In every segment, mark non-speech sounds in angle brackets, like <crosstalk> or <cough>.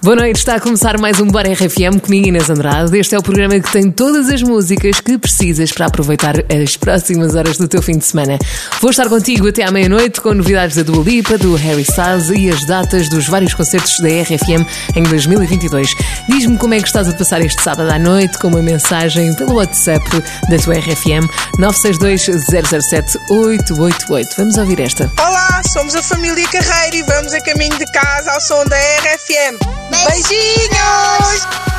Boa noite, está a começar mais um Bora RFM comigo Inês Andrade. Este é o programa que tem todas as músicas que precisas para aproveitar as próximas horas do teu fim de semana. Vou estar contigo até à meia-noite com novidades da Dua Lipa, do Harry Styles e as datas dos vários concertos da RFM em 2022. Diz-me como é que estás a passar este sábado à noite com uma mensagem pelo WhatsApp da tua RFM 962 007 888. Vamos ouvir esta. Olá, somos a família Carreiro e vamos a caminho de casa ao som da RFM. Beijinhos! Beijinhos!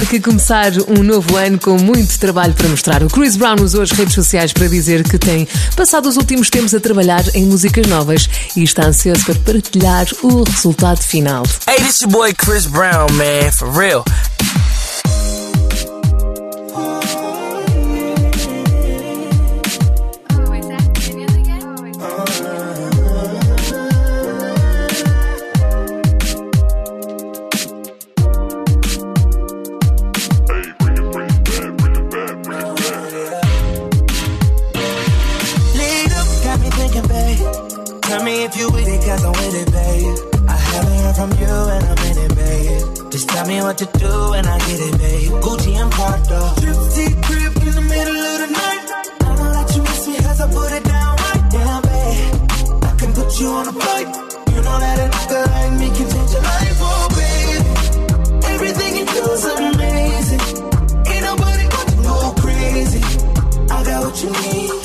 Melhor que começar um novo ano com muito trabalho para mostrar. O Chris Brown usou as redes sociais para dizer que tem passado os últimos tempos a trabalhar em músicas novas e está ansioso para partilhar o resultado final. Hey, this your boy Chris Brown, man, for real. Tell me if you with it, cause I'm with it, babe. I haven't heard from you and I'm in it, babe. Just tell me what to do and I get it, babe. Gucci and Prada. Trip crib in the middle of the night. I know that you miss me as I put it down right down, babe. I can put you on a flight. You know that a nigga like me can change your life, oh, babe. Everything you do is amazing. Ain't nobody gonna go crazy. I got what you need.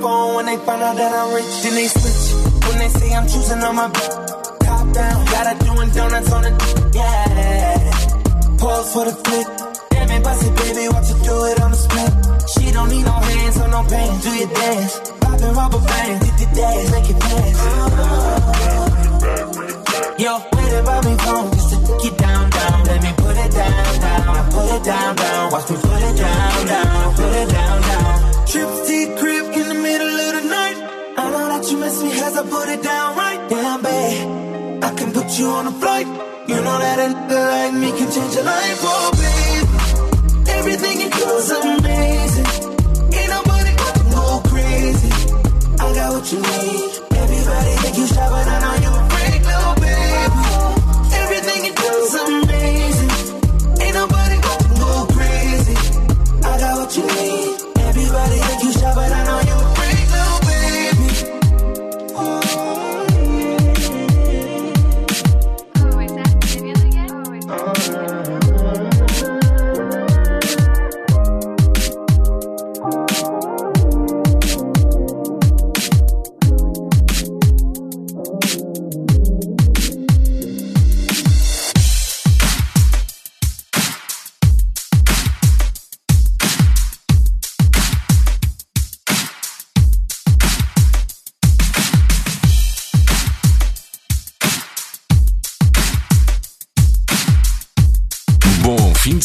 Was on when they find out that I'm rich. Then they switch. When they say I'm choosing on my top down. Gotta doing donuts on the yeah. Pause for the flick. Damn it, bust it, baby. Watch her do it on the split. She don't need no hands or no pain. Do your dance. Poppin' rubber bands. Did the dance. Make it dance. Yo, wait about me phone just to it down, down. Let me put it down, down. Put it down, down. Watch me put it down, down. Put it down, down. Trip T crib in the middle of the night. I know that you miss me as I put it down right down, babe. I can put you on a flight. You know that a nigga like me can change your life, oh babe. Everything you do is amazing. Ain't nobody gonna go crazy. I got what you need. Everybody think you shy, but I know you a freak, little baby. Everything you do is amazing. Ain't nobody gonna go crazy. I got what you need. But I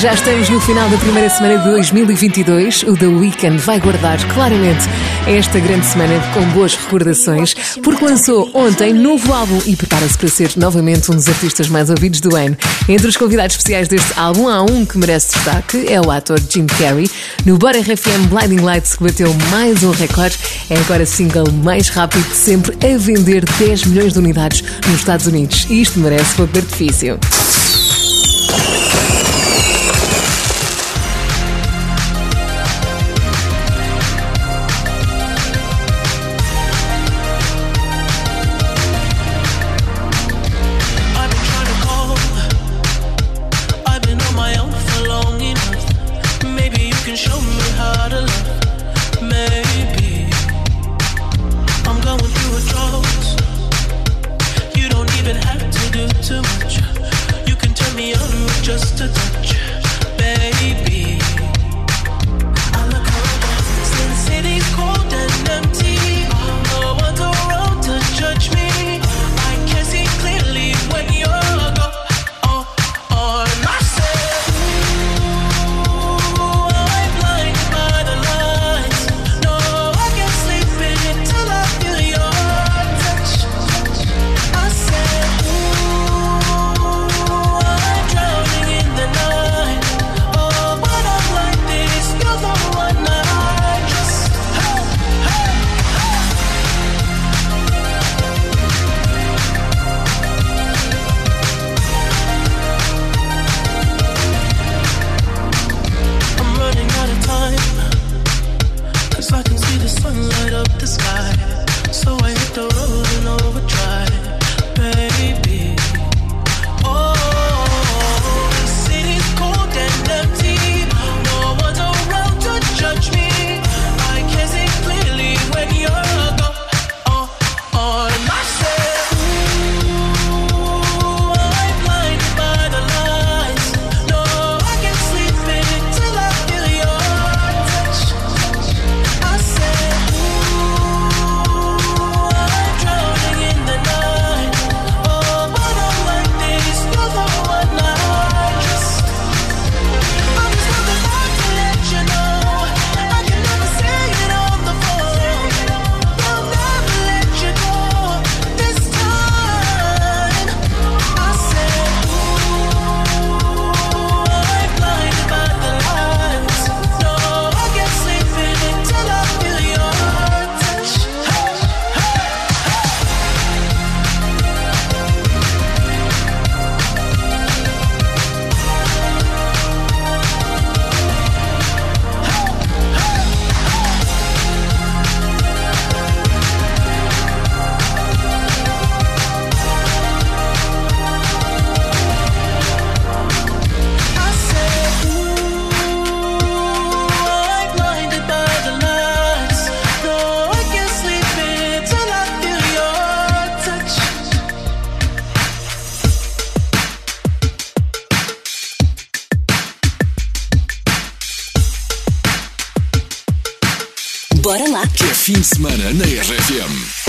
já estamos no final da primeira semana de 2022. O The Weeknd vai guardar claramente esta grande semana com boas recordações, porque lançou ontem novo álbum e prepara-se para ser novamente um dos artistas mais ouvidos do ano. Entre os convidados especiais deste álbum, há um que merece destaque, é o ator Jim Carrey. No Bora RFM Blinding Lights, que bateu mais um recorde, é agora single mais rápido de sempre a vender 10 milhões de unidades nos Estados Unidos. Isto merece fogo de artifício. de semana na RFM.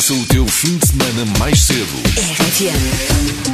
Começa o teu fim de semana mais cedo. RFM.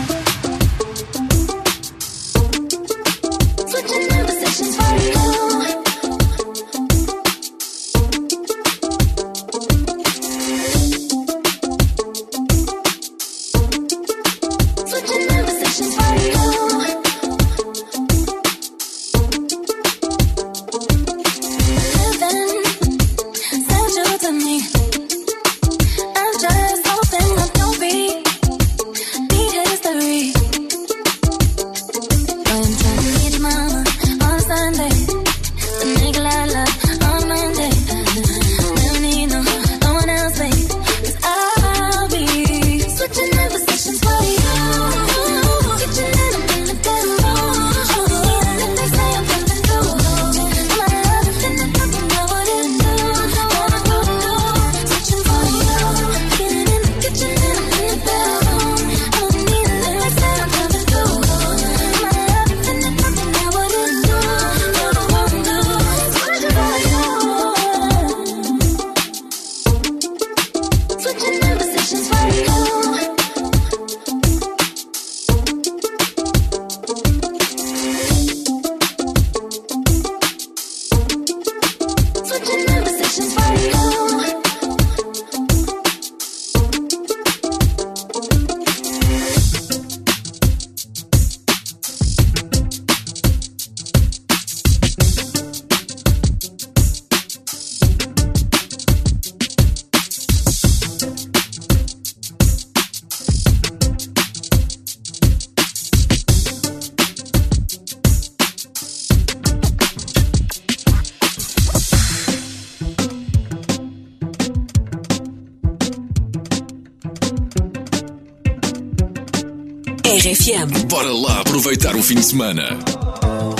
Bora lá aproveitar o fim de semana. Oh,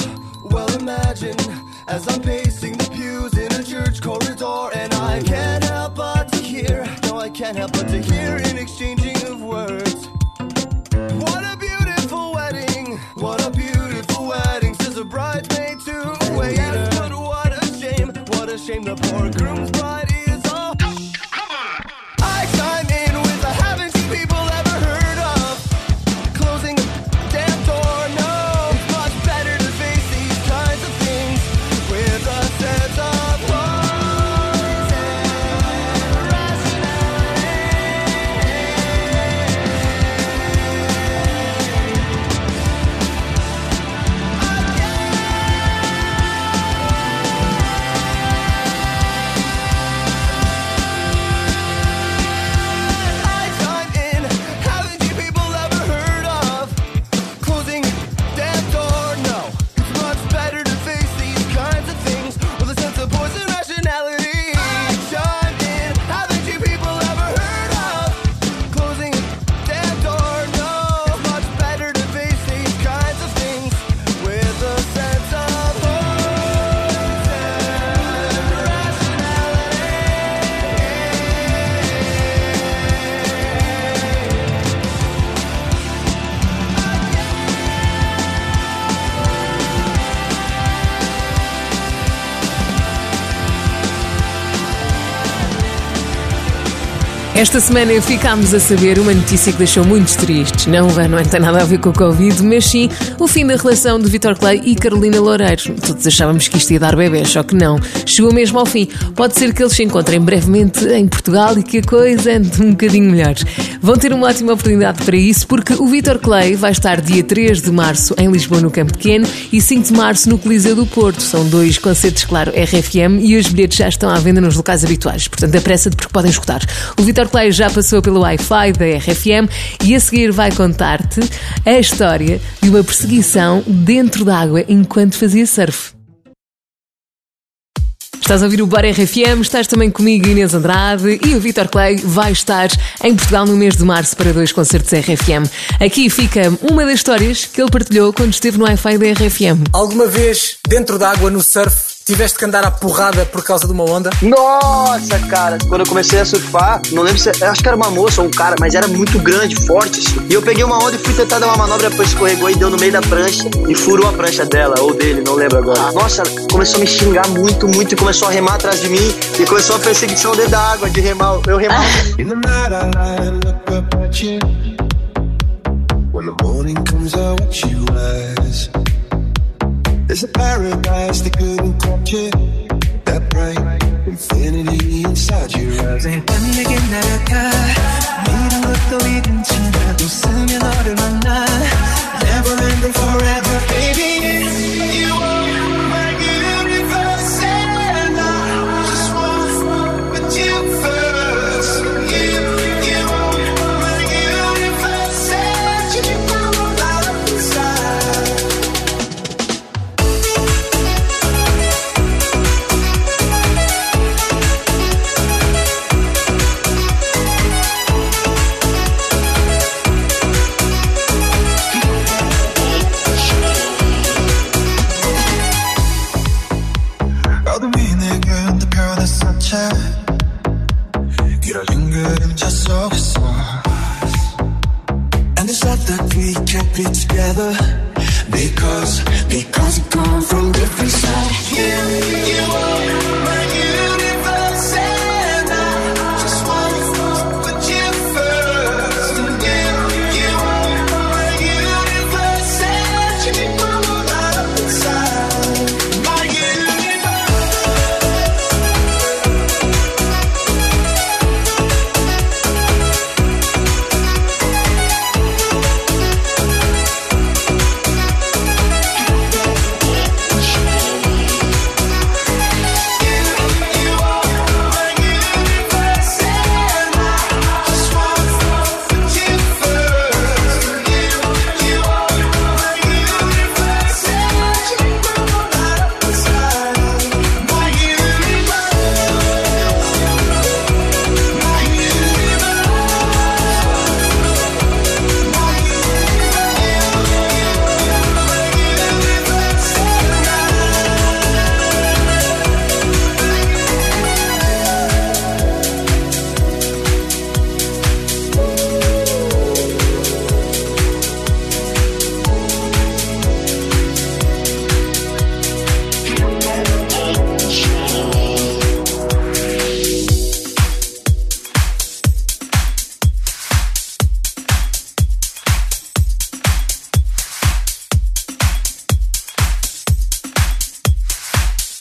well, imagine, Esta semana ficámos a saber uma notícia que deixou muitos tristes. Não, não tem nada a ver com o Covid, mas sim o fim da relação de Vitor Clay e Carolina Loureiros. Todos achávamos que isto ia dar bebê, só que não. Chegou mesmo ao fim. Pode ser que eles se encontrem brevemente em Portugal e que a coisa ande um bocadinho melhor. Vão ter uma ótima oportunidade para isso, porque o Vitor Clay vai estar dia 3 de março em Lisboa, no Campo Pequeno, e 5 de março no Coliseu do Porto. São dois concertos, claro, RFM, e os bilhetes já estão à venda nos locais habituais. Portanto, apressa-te porque podem escutar. O Vitor Clay já passou pelo Wi-Fi da RFM e a seguir vai contar-te a história de uma perseguição dentro d'água enquanto fazia surf. Estás a ouvir o Bar RFM, estás também comigo Inês Andrade e o Vitor Clay vai estar em Portugal no mês de março para dois concertos RFM. Aqui fica uma das histórias que ele partilhou quando esteve no Wi-Fi da RFM. Alguma vez, dentro d'água, no surf, tiveste que andar à porrada por causa de uma onda? Nossa, cara, quando eu comecei a surfar, não lembro se. Acho que era uma moça ou um cara, mas era muito grande, forte. assim. E eu peguei uma onda e fui tentar dar uma manobra, depois escorregou e deu no meio da prancha e furou a prancha dela, ou dele, não lembro agora. Nossa, começou a me xingar muito, muito e começou a remar atrás de mim e começou a perseguição dentro da água, de remar. Eu remava. <laughs> There's a paradise that couldn't capture that bright infinity inside your eyes. 매일 밤 내게 날아가 미련 것도 이른지 나도 웃으며 너를 만나 Be together Because, because we come from different sides Here you are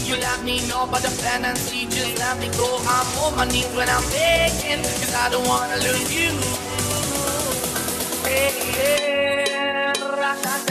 need you love me, no, but the penalty just let me go. I'm on my knees when I'm begging, cause I don't wanna lose you. Hey, yeah.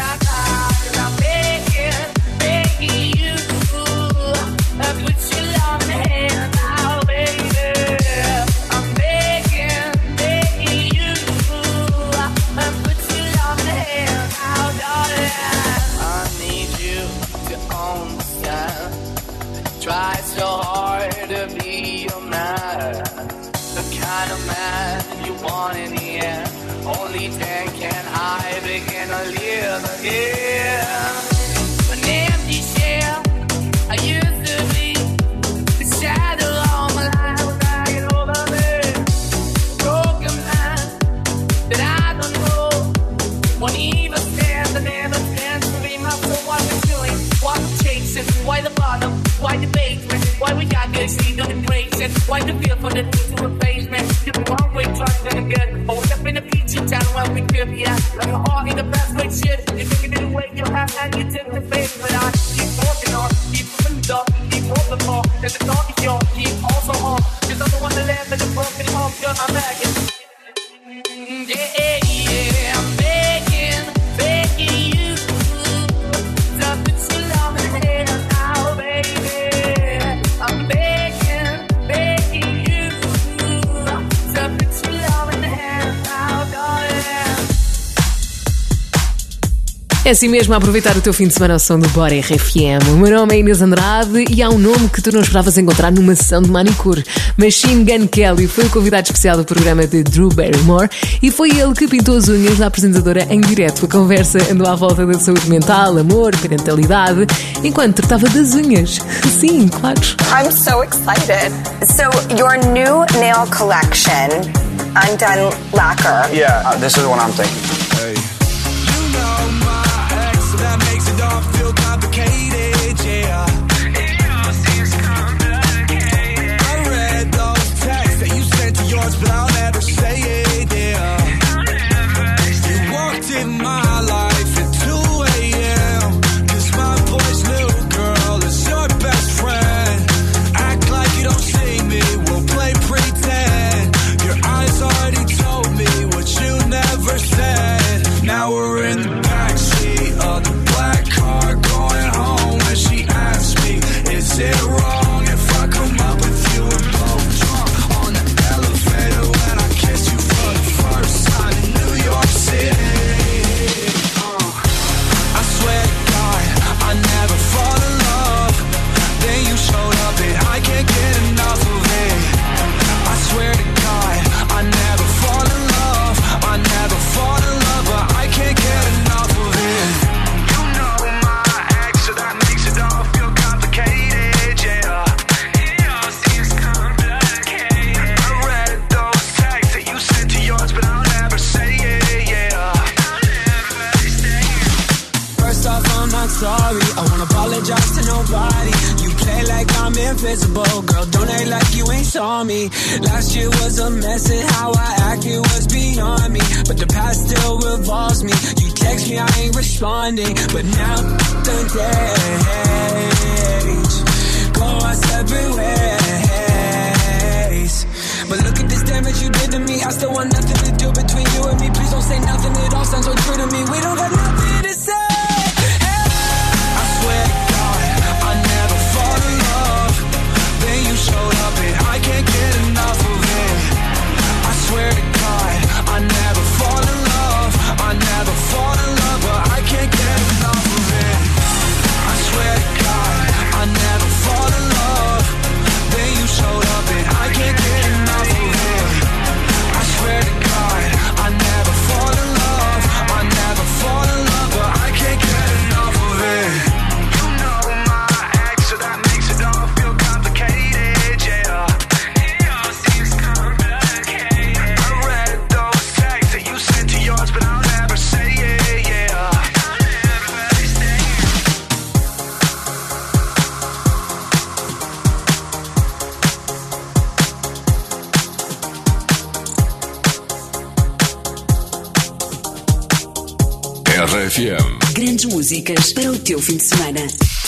É assim mesmo, aproveitar o teu fim de semana ao som do Bora RFM. O meu nome é Inês Andrade e há um nome que tu não esperavas encontrar numa sessão de manicure. Machine Gun Kelly foi o convidado especial do programa de Drew Barrymore e foi ele que pintou as unhas da apresentadora em direto. A conversa andou à volta da saúde mental, amor, parentalidade, enquanto tratava das unhas. <laughs> Sim, claro. I'm so excited. So, your new nail collection, Undone Lacquer. Yeah, uh, this is what I'm thinking. Hey. Last year was a mess and how I acted was beyond me. But the past still revolves me. You text me, I ain't responding. But now the days go our separate ways. But look at this damage you did to me. I still want nothing to do between you and me. Please don't say nothing. It all sounds so true to me. We don't got nothing to say. showed up can't get enough of it. I swear to God, I never fall in love. I never fall in love. RFM. Grandes músicas para o teu fim de semana.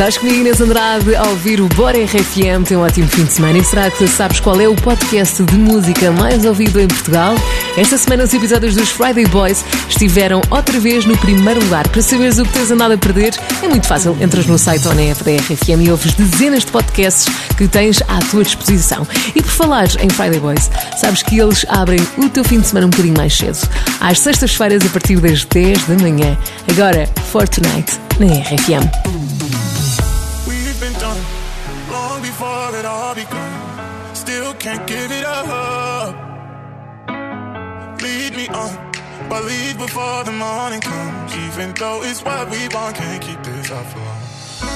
Estás comigo, Inês Andrade, a ouvir o Bora RFM. Tem um ótimo fim de semana. E será que sabes qual é o podcast de música mais ouvido em Portugal? Esta semana, os episódios dos Friday Boys estiveram outra vez no primeiro lugar. Para saberes o que tens andado a perder, é muito fácil. Entras no site ou na app da RFM e ouves dezenas de podcasts que tens à tua disposição. E por falares em Friday Boys, sabes que eles abrem o teu fim de semana um bocadinho mais cedo. Às sextas-feiras, a partir das 10 da manhã. Agora, Fortnite, na RFM. Can't give it up. Lead me on, but leave before the morning comes. Even though it's what we want, can't keep this up for long.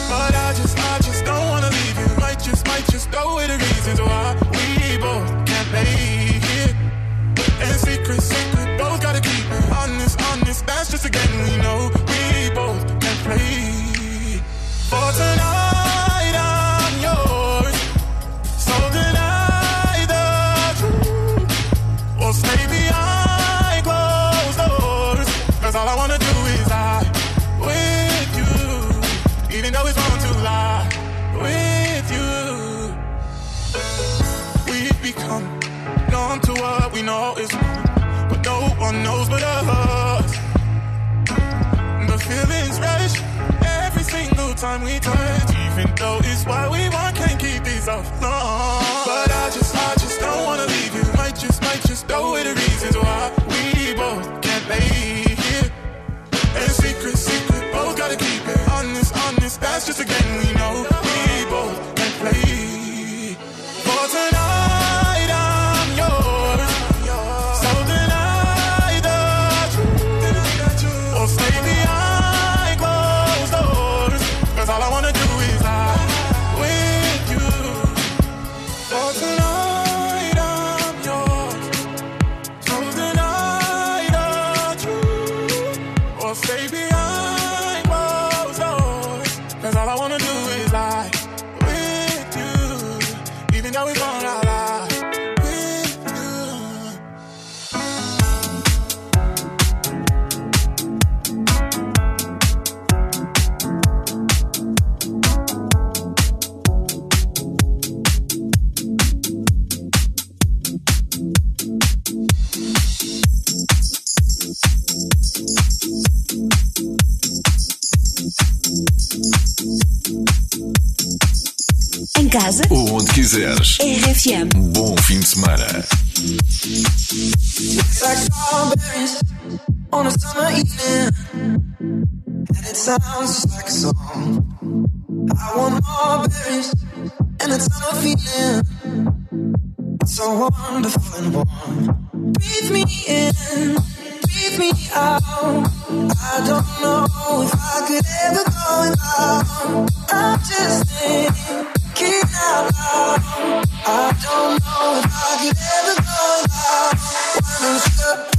But I just, I just don't wanna leave you. Might just, might just go with the reasons why we both can't lay here. And secret, secret, both gotta keep it honest, honest. That's just a game we know. Time we touch. Even though it's why we want, can't keep these off long. But I just, I just don't wanna leave you. Might just, might just with the reasons why we both can't lay is lie with you. Even though we won't lie, quiseres. RFM. Um bom fim de semana. on a summer evening, and it sounds just like a song. I want more berries and a summer feeling. It's so wonderful and warm. Breathe me in, breathe me out. I don't know if I could ever go without. I'm just out. I don't know if I could ever go without. One sugar, one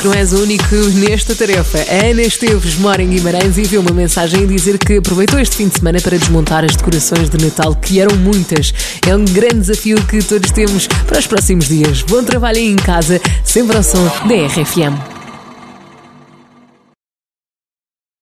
único, não és o único nesta tarefa. A Ana Esteves mora em Guimarães e enviou uma mensagem a dizer que aproveitou este fim de semana para desmontar as decorações de Natal, que eram muitas. É um grande desafio que todos temos para os próximos dias. Bom trabalho aí em casa, sempre ao som da RFM.